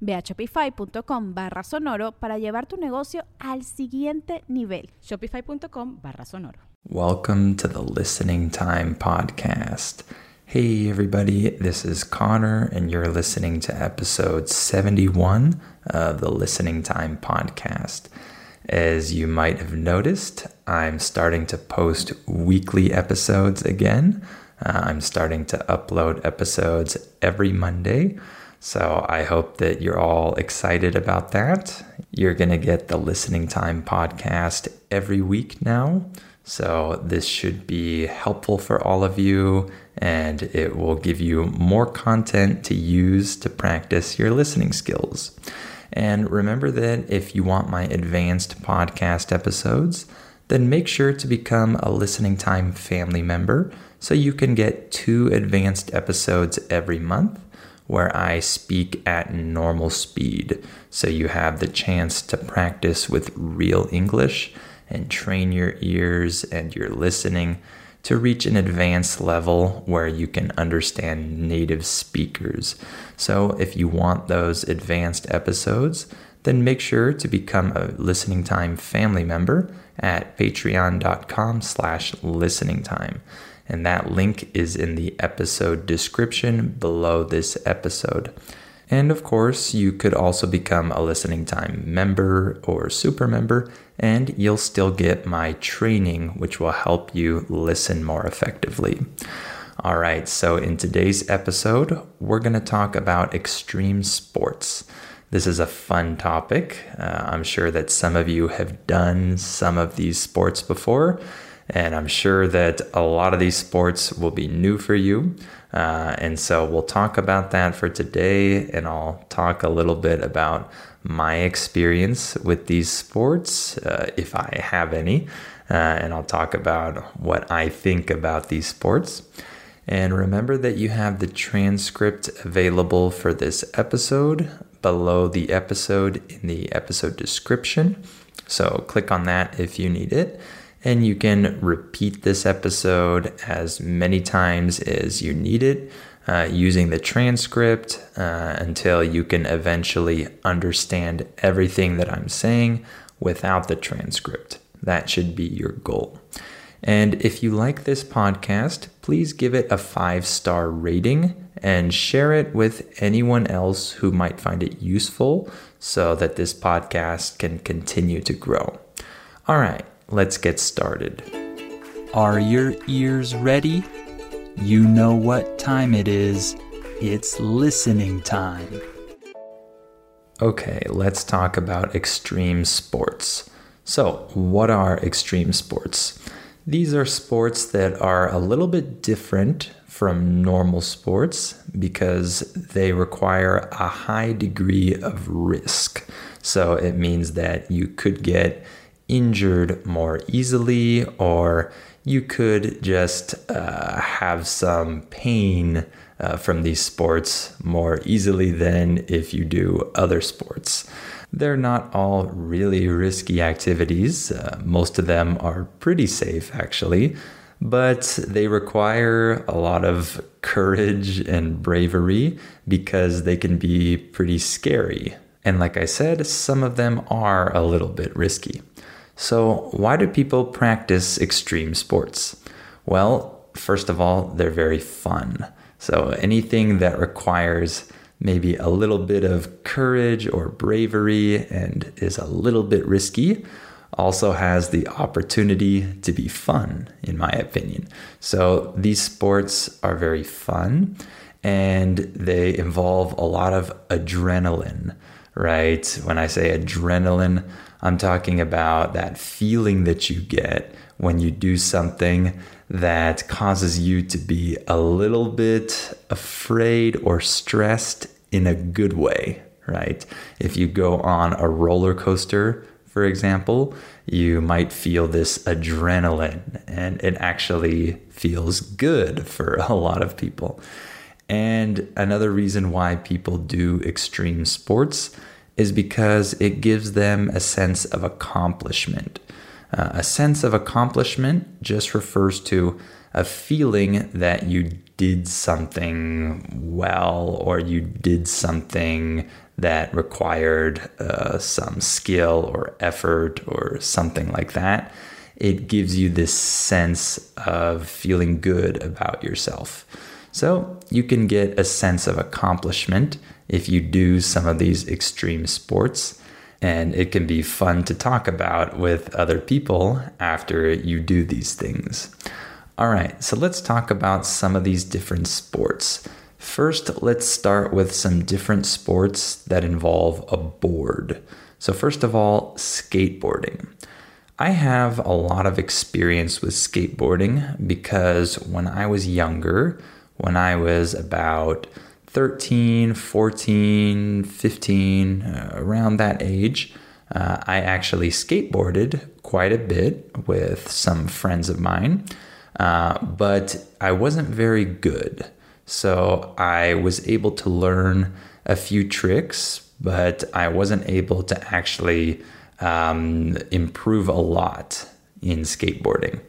Ve a shopify.com barra sonoro para llevar tu negocio al siguiente nivel. Shopify.com barra sonoro. Welcome to the Listening Time Podcast. Hey, everybody, this is Connor, and you're listening to episode 71 of the Listening Time Podcast. As you might have noticed, I'm starting to post weekly episodes again. Uh, I'm starting to upload episodes every Monday. So I hope that you're all excited about that. You're going to get the Listening Time podcast every week now. So this should be helpful for all of you and it will give you more content to use to practice your listening skills. And remember that if you want my advanced podcast episodes, then make sure to become a Listening Time family member so you can get two advanced episodes every month where I speak at normal speed. So you have the chance to practice with real English and train your ears and your listening to reach an advanced level where you can understand native speakers. So if you want those advanced episodes, then make sure to become a listening time family member at patreon.com slash listening time and that link is in the episode description below this episode. And of course, you could also become a listening time member or super member, and you'll still get my training, which will help you listen more effectively. All right, so in today's episode, we're going to talk about extreme sports. This is a fun topic. Uh, I'm sure that some of you have done some of these sports before. And I'm sure that a lot of these sports will be new for you. Uh, and so we'll talk about that for today. And I'll talk a little bit about my experience with these sports, uh, if I have any. Uh, and I'll talk about what I think about these sports. And remember that you have the transcript available for this episode below the episode in the episode description. So click on that if you need it. And you can repeat this episode as many times as you need it uh, using the transcript uh, until you can eventually understand everything that I'm saying without the transcript. That should be your goal. And if you like this podcast, please give it a five star rating and share it with anyone else who might find it useful so that this podcast can continue to grow. All right, let's get started. Are your ears ready? You know what time it is. It's listening time. Okay, let's talk about extreme sports. So, what are extreme sports? These are sports that are a little bit different from normal sports because they require a high degree of risk. So, it means that you could get injured more easily, or you could just uh, have some pain uh, from these sports more easily than if you do other sports. They're not all really risky activities. Uh, most of them are pretty safe, actually, but they require a lot of courage and bravery because they can be pretty scary. And like I said, some of them are a little bit risky. So, why do people practice extreme sports? Well, first of all, they're very fun. So, anything that requires maybe a little bit of courage or bravery and is a little bit risky also has the opportunity to be fun, in my opinion. So these sports are very fun and they involve a lot of adrenaline, right? When I say adrenaline, I'm talking about that feeling that you get when you do something that causes you to be a little bit afraid or stressed in a good way, right? If you go on a roller coaster, for example, you might feel this adrenaline and it actually feels good for a lot of people. And another reason why people do extreme sports is because it gives them a sense of accomplishment. Uh, a sense of accomplishment just refers to a feeling that you did something well or you did something that required uh, some skill or effort or something like that. It gives you this sense of feeling good about yourself. So you can get a sense of accomplishment if you do some of these extreme sports. And it can be fun to talk about with other people after you do these things. All right, so let's talk about some of these different sports. First, let's start with some different sports that involve a board. So, first of all, skateboarding. I have a lot of experience with skateboarding because when I was younger, when I was about 13, 14, 15, uh, around that age, uh, I actually skateboarded quite a bit with some friends of mine, uh, but I wasn't very good. So I was able to learn a few tricks, but I wasn't able to actually um, improve a lot in skateboarding.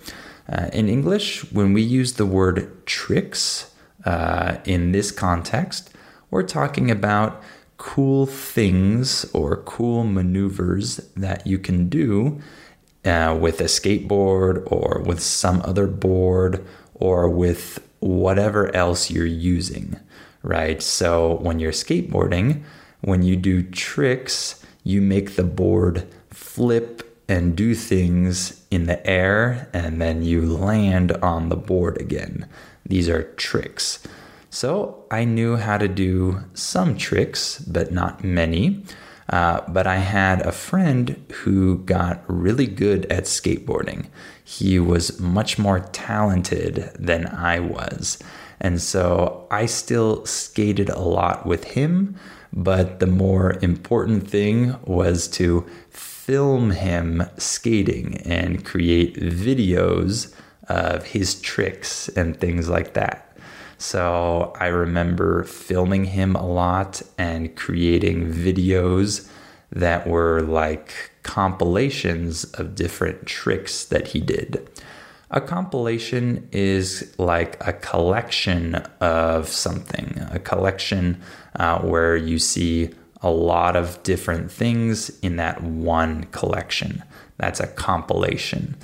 Uh, in English, when we use the word tricks, uh, in this context, we're talking about cool things or cool maneuvers that you can do uh, with a skateboard or with some other board or with whatever else you're using, right? So when you're skateboarding, when you do tricks, you make the board flip and do things in the air and then you land on the board again. These are tricks. So I knew how to do some tricks, but not many. Uh, but I had a friend who got really good at skateboarding. He was much more talented than I was. And so I still skated a lot with him. But the more important thing was to film him skating and create videos of his tricks and things like that. So I remember filming him a lot and creating videos that were like compilations of different tricks that he did. A compilation is like a collection of something, a collection uh, where you see a lot of different things in that one collection. That's a compilation.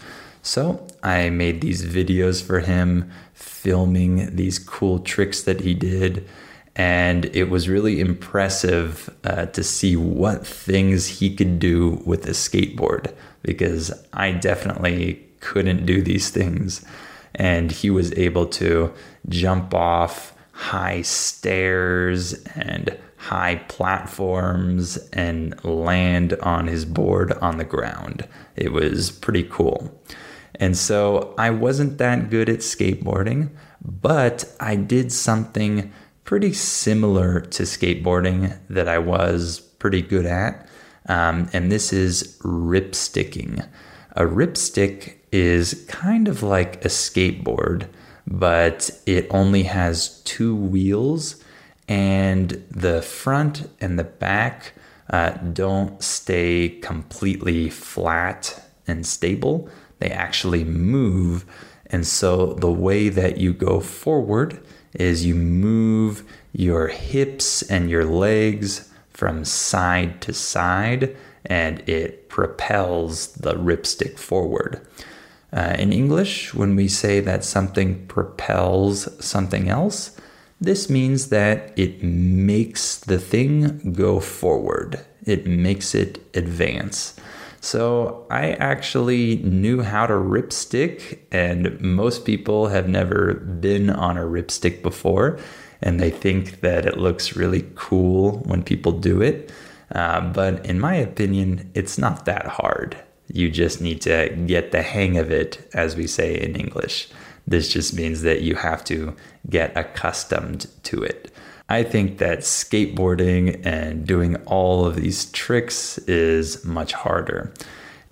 So I made these videos for him, filming these cool tricks that he did. And it was really impressive uh, to see what things he could do with a skateboard because I definitely couldn't do these things. And he was able to jump off high stairs and high platforms and land on his board on the ground. It was pretty cool. And so I wasn't that good at skateboarding, but I did something pretty similar to skateboarding that I was pretty good at. Um, and this is ripsticking. A ripstick is kind of like a skateboard, but it only has two wheels, and the front and the back uh, don't stay completely flat and stable they actually move. And so the way that you go forward is you move your hips and your legs from side to side and it propels the ripstick forward. Uh, in English, when we say that something propels something else, this means that it makes the thing go forward, it makes it advance. So I actually knew how to ripstick, and most people have never been on a ripstick before, and they think that it looks really cool when people do it. Uh, but in my opinion, it's not that hard. You just need to get the hang of it, as we say in English. This just means that you have to get accustomed to it. I think that skateboarding and doing all of these tricks is much harder.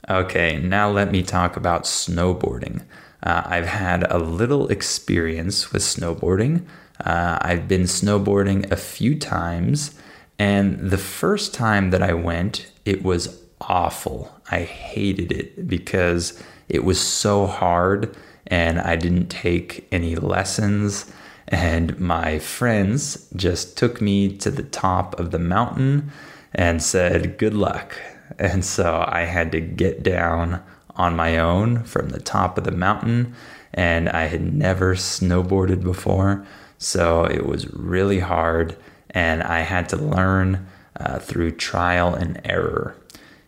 Okay, now let me talk about snowboarding. Uh, I've had a little experience with snowboarding. Uh, I've been snowboarding a few times, and the first time that I went, it was awful. I hated it because it was so hard, and I didn't take any lessons and my friends just took me to the top of the mountain and said, Good luck. And so I had to get down on my own from the top of the mountain. And I had never snowboarded before. So it was really hard. And I had to learn uh, through trial and error.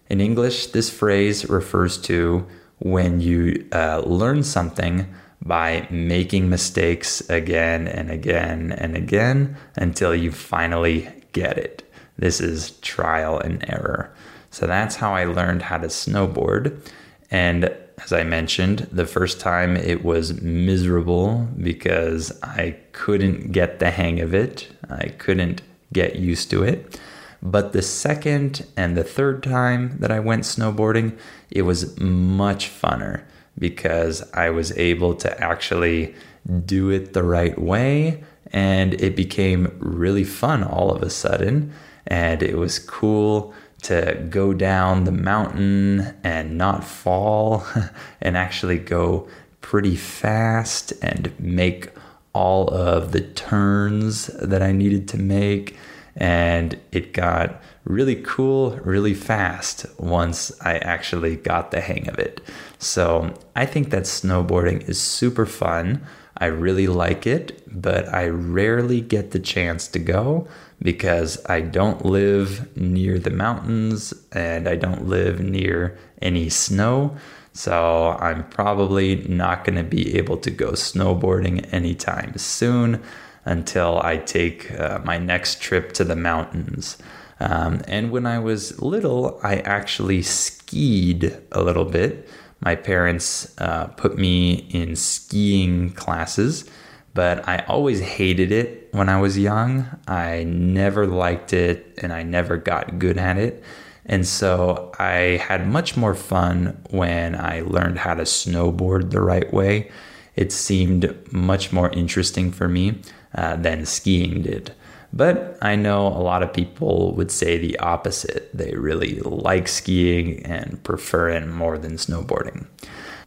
In English, this phrase refers to when you uh, learn something by making mistakes again and again and again until you finally get it. This is trial and error. So that's how I learned how to snowboard. And as I mentioned, the first time it was miserable because I couldn't get the hang of it, I couldn't get used to it. But the second and the third time that I went snowboarding, it was much funner because I was able to actually do it the right way and it became really fun all of a sudden. And it was cool to go down the mountain and not fall and actually go pretty fast and make all of the turns that I needed to make and it got really cool really fast once I actually got the hang of it. So I think that snowboarding is super fun. I really like it, but I rarely get the chance to go because I don't live near the mountains and I don't live near any snow. So I'm probably not going to be able to go snowboarding anytime soon until I take uh, my next trip to the mountains. Um, and when I was little, I actually skied a little bit. My parents uh, put me in skiing classes, but I always hated it when I was young. I never liked it and I never got good at it. And so I had much more fun when I learned how to snowboard the right way. It seemed much more interesting for me uh, than skiing did. But I know a lot of people would say the opposite. They really like skiing and prefer it more than snowboarding.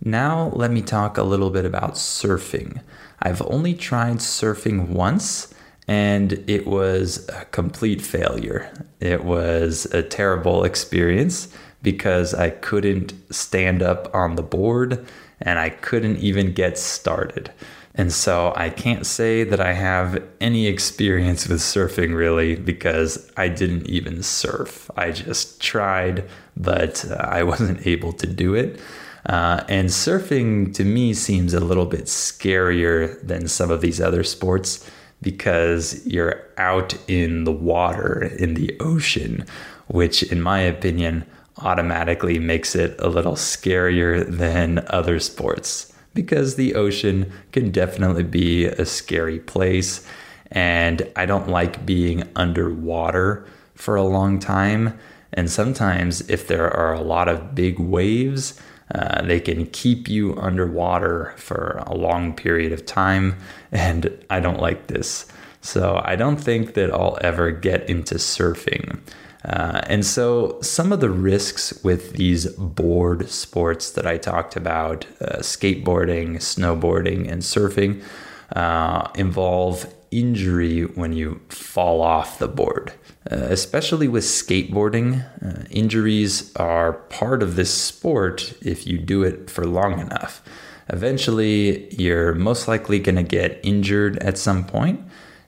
Now, let me talk a little bit about surfing. I've only tried surfing once and it was a complete failure. It was a terrible experience because I couldn't stand up on the board and I couldn't even get started. And so I can't say that I have any experience with surfing really because I didn't even surf. I just tried, but uh, I wasn't able to do it. Uh, and surfing to me seems a little bit scarier than some of these other sports because you're out in the water, in the ocean, which, in my opinion, automatically makes it a little scarier than other sports because the ocean can definitely be a scary place. And I don't like being underwater for a long time. And sometimes, if there are a lot of big waves, uh, they can keep you underwater for a long period of time. And I don't like this. So I don't think that I'll ever get into surfing. Uh, and so, some of the risks with these board sports that I talked about uh, skateboarding, snowboarding, and surfing uh, involve injury when you fall off the board. Uh, especially with skateboarding, uh, injuries are part of this sport if you do it for long enough. Eventually, you're most likely going to get injured at some point,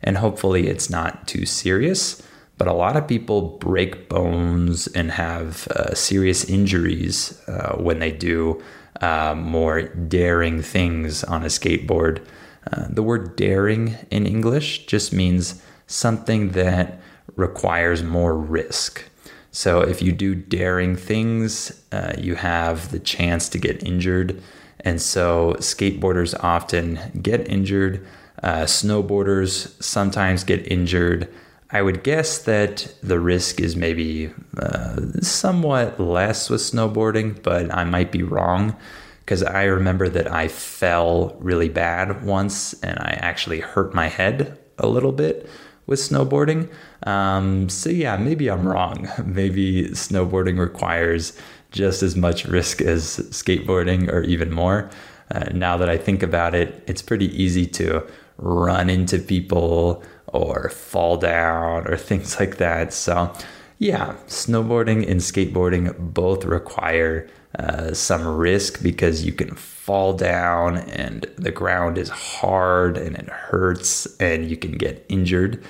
and hopefully, it's not too serious. But a lot of people break bones and have uh, serious injuries uh, when they do uh, more daring things on a skateboard. Uh, the word daring in English just means something that requires more risk. So if you do daring things, uh, you have the chance to get injured. And so skateboarders often get injured. Uh, snowboarders sometimes get injured. I would guess that the risk is maybe uh, somewhat less with snowboarding, but I might be wrong because I remember that I fell really bad once and I actually hurt my head a little bit with snowboarding. Um, so, yeah, maybe I'm wrong. Maybe snowboarding requires just as much risk as skateboarding or even more. Uh, now that I think about it, it's pretty easy to run into people or fall down or things like that. So, yeah, snowboarding and skateboarding both require uh, some risk because you can fall down and the ground is hard and it hurts and you can get injured.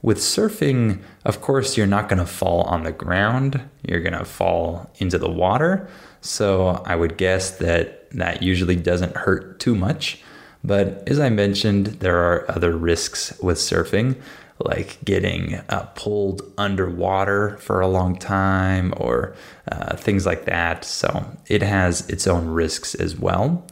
With surfing, of course, you're not going to fall on the ground, you're going to fall into the water. So I would guess that that usually doesn't hurt too much. But as I mentioned, there are other risks with surfing like getting uh, pulled underwater for a long time or uh, things like that. So it has its own risks as well.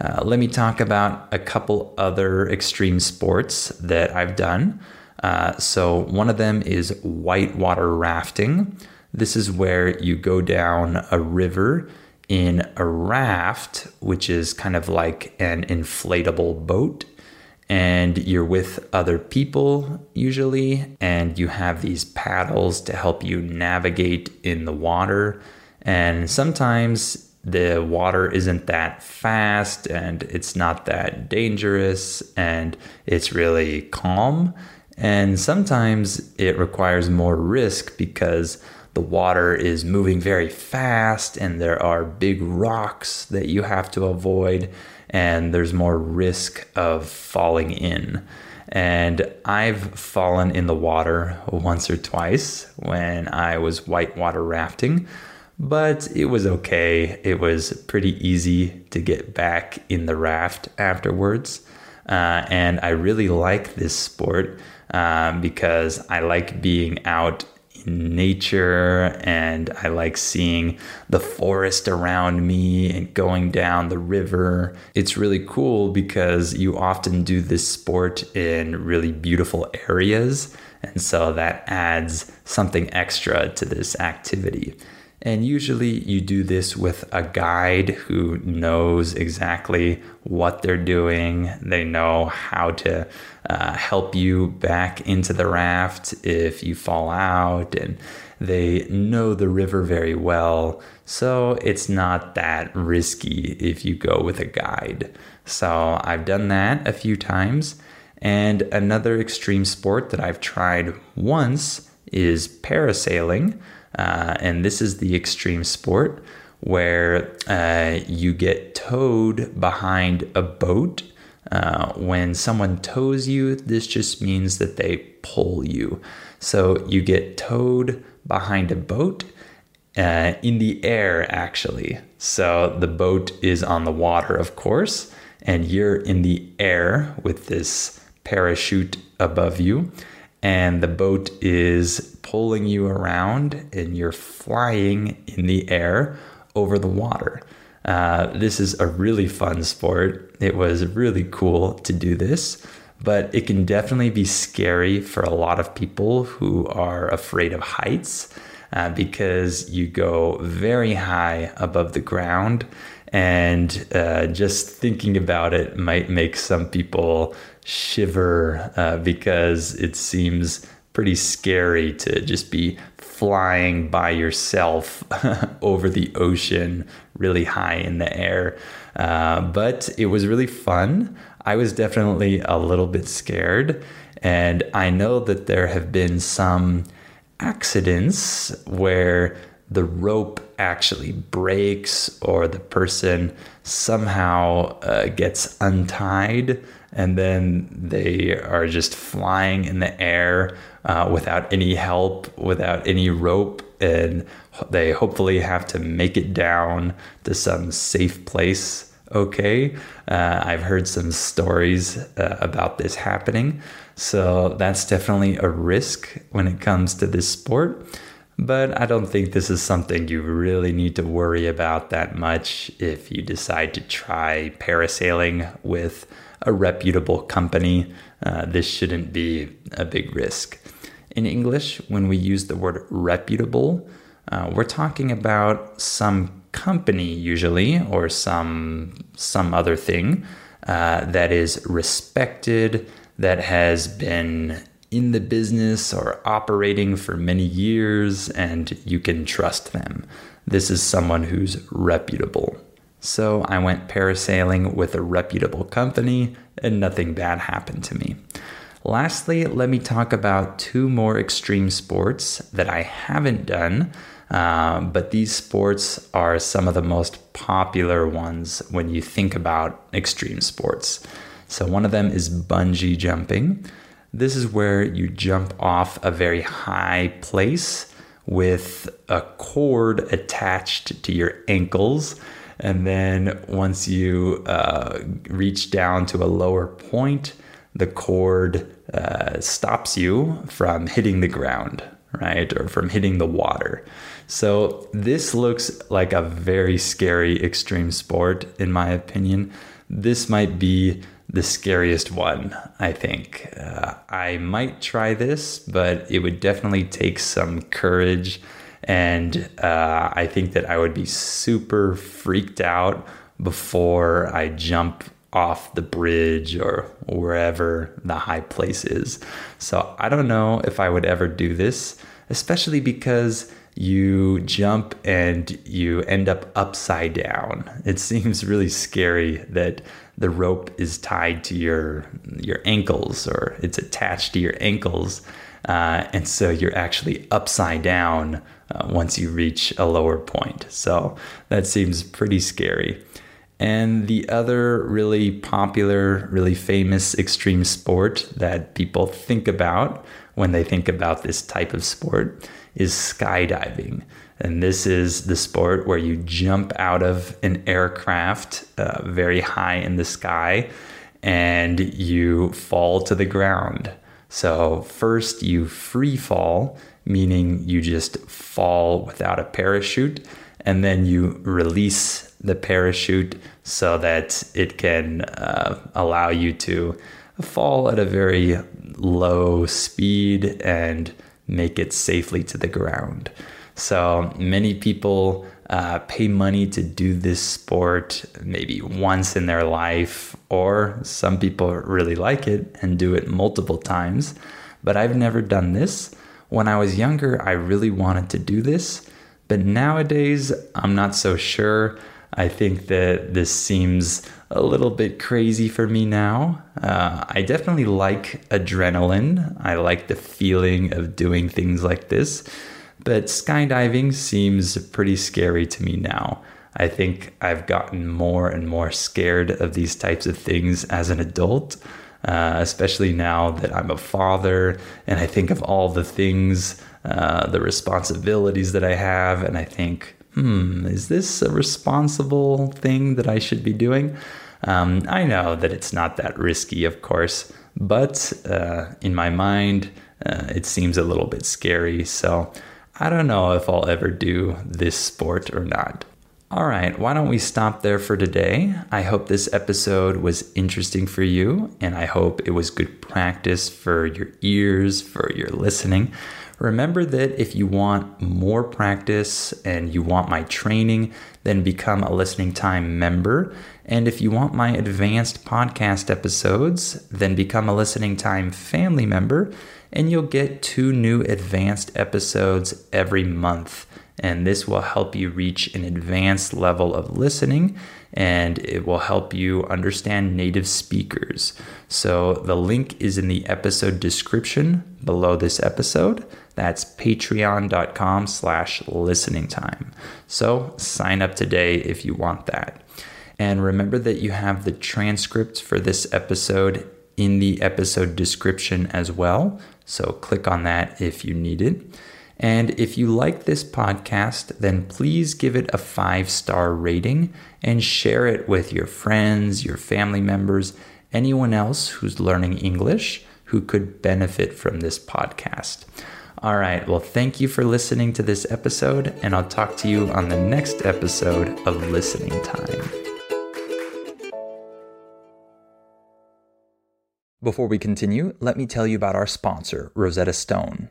Uh, let me talk about a couple other extreme sports that I've done. Uh, so one of them is whitewater rafting. This is where you go down a river in a raft, which is kind of like an inflatable boat and you're with other people usually, and you have these paddles to help you navigate in the water. And sometimes the water isn't that fast and it's not that dangerous and it's really calm. And sometimes it requires more risk because the water is moving very fast and there are big rocks that you have to avoid and there's more risk of falling in. And I've fallen in the water once or twice when I was whitewater rafting, but it was okay. It was pretty easy to get back in the raft afterwards. Uh, and I really like this sport um, because I like being out nature and I like seeing the forest around me and going down the river. It's really cool because you often do this sport in really beautiful areas. And so that adds something extra to this activity. And usually you do this with a guide who knows exactly what they're doing. They know how to uh, help you back into the raft if you fall out, and they know the river very well. So it's not that risky if you go with a guide. So I've done that a few times. And another extreme sport that I've tried once is parasailing. Uh, and this is the extreme sport where uh, you get towed behind a boat. Uh, when someone tows you, this just means that they pull you. So you get towed behind a boat uh, in the air, actually. So the boat is on the water, of course, and you're in the air with this parachute above you and the boat is pulling you around and you're flying in the air over the water. Uh, this is a really fun sport. It was really cool to do this, but it can definitely be scary for a lot of people who are afraid of heights uh, because you go very high above the ground. And uh, just thinking about it might make some people shiver uh, because it seems pretty scary to just be flying by yourself over the ocean really high in the air. Uh, but it was really fun. I was definitely a little bit scared. And I know that there have been some accidents where the rope actually breaks or the person somehow uh, gets untied and then they are just flying in the air uh, without any help, without any rope, and they hopefully have to make it down to some safe place. Okay, uh, I've heard some stories uh, about this happening, so that's definitely a risk when it comes to this sport. But I don't think this is something you really need to worry about that much if you decide to try parasailing with a reputable company. Uh, this shouldn't be a big risk. In English, when we use the word reputable, uh, we're talking about some company usually or some some other thing uh, that is respected that has been in the business or operating for many years and you can trust them. This is someone who's reputable. So I went parasailing with a reputable company and nothing bad happened to me. Lastly, let me talk about two more extreme sports that I haven't done, uh, but these sports are some of the most popular ones when you think about extreme sports. So, one of them is bungee jumping. This is where you jump off a very high place with a cord attached to your ankles. And then once you uh, reach down to a lower point, the cord uh, stops you from hitting the ground, right? Or from hitting the water. So this looks like a very scary extreme sport, in my opinion. This might be the scariest one, I think. Uh, I might try this, but it would definitely take some courage. And uh, I think that I would be super freaked out before I jump off the bridge or wherever the high place is. So I don't know if I would ever do this, especially because you jump and you end up upside down. It seems really scary that the rope is tied to your your ankles or it's attached to your ankles, uh, and so you're actually upside down uh, once you reach a lower point. So that seems pretty scary. And the other really popular, really famous extreme sport that people think about when they think about this type of sport is skydiving. And this is the sport where you jump out of an aircraft uh, very high in the sky and you fall to the ground. So, first you free fall, meaning you just fall without a parachute, and then you release the parachute so that it can uh, allow you to fall at a very low speed and make it safely to the ground. So many people uh, pay money to do this sport maybe once in their life, or some people really like it and do it multiple times. But I've never done this. When I was younger, I really wanted to do this, but nowadays, I'm not so sure. I think that this seems a little bit crazy for me now. Uh, I definitely like adrenaline. I like the feeling of doing things like this. But skydiving seems pretty scary to me now. I think I've gotten more and more scared of these types of things as an adult, uh, especially now that I'm a father and I think of all the things, uh, the responsibilities that I have, and I think, hmm, is this a responsible thing that I should be doing? Um, I know that it's not that risky, of course, but uh, in my mind, uh, it seems a little bit scary. So I don't know if I'll ever do this sport or not. All right, why don't we stop there for today? I hope this episode was interesting for you, and I hope it was good practice for your ears, for your listening. Remember that if you want more practice and you want my training, then become a listening time member. And if you want my advanced podcast episodes, then become a listening time family member, and you'll get two new advanced episodes every month. And this will help you reach an advanced level of listening and it will help you understand native speakers. So the link is in the episode description below this episode. That's patreon.com slash listening time. So sign up today if you want that. And remember that you have the transcript for this episode in the episode description as well. So click on that if you need it. And if you like this podcast, then please give it a five star rating and share it with your friends, your family members, anyone else who's learning English who could benefit from this podcast. All right, well, thank you for listening to this episode, and I'll talk to you on the next episode of Listening Time. Before we continue, let me tell you about our sponsor, Rosetta Stone.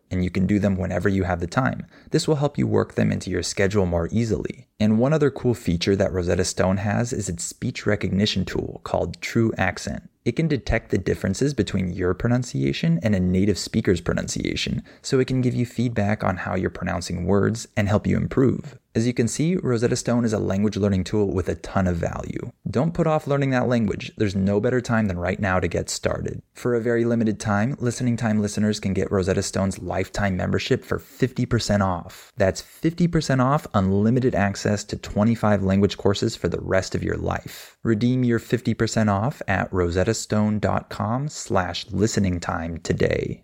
and you can do them whenever you have the time. This will help you work them into your schedule more easily. And one other cool feature that Rosetta Stone has is its speech recognition tool called TruAccent. It can detect the differences between your pronunciation and a native speaker's pronunciation, so it can give you feedback on how you're pronouncing words and help you improve. As you can see, Rosetta Stone is a language learning tool with a ton of value. Don't put off learning that language. There's no better time than right now to get started. For a very limited time, Listening Time listeners can get Rosetta Stone's lifetime membership for 50% off. That's 50% off unlimited access to 25 language courses for the rest of your life. Redeem your 50% off at rosettastone.com slash listening time today.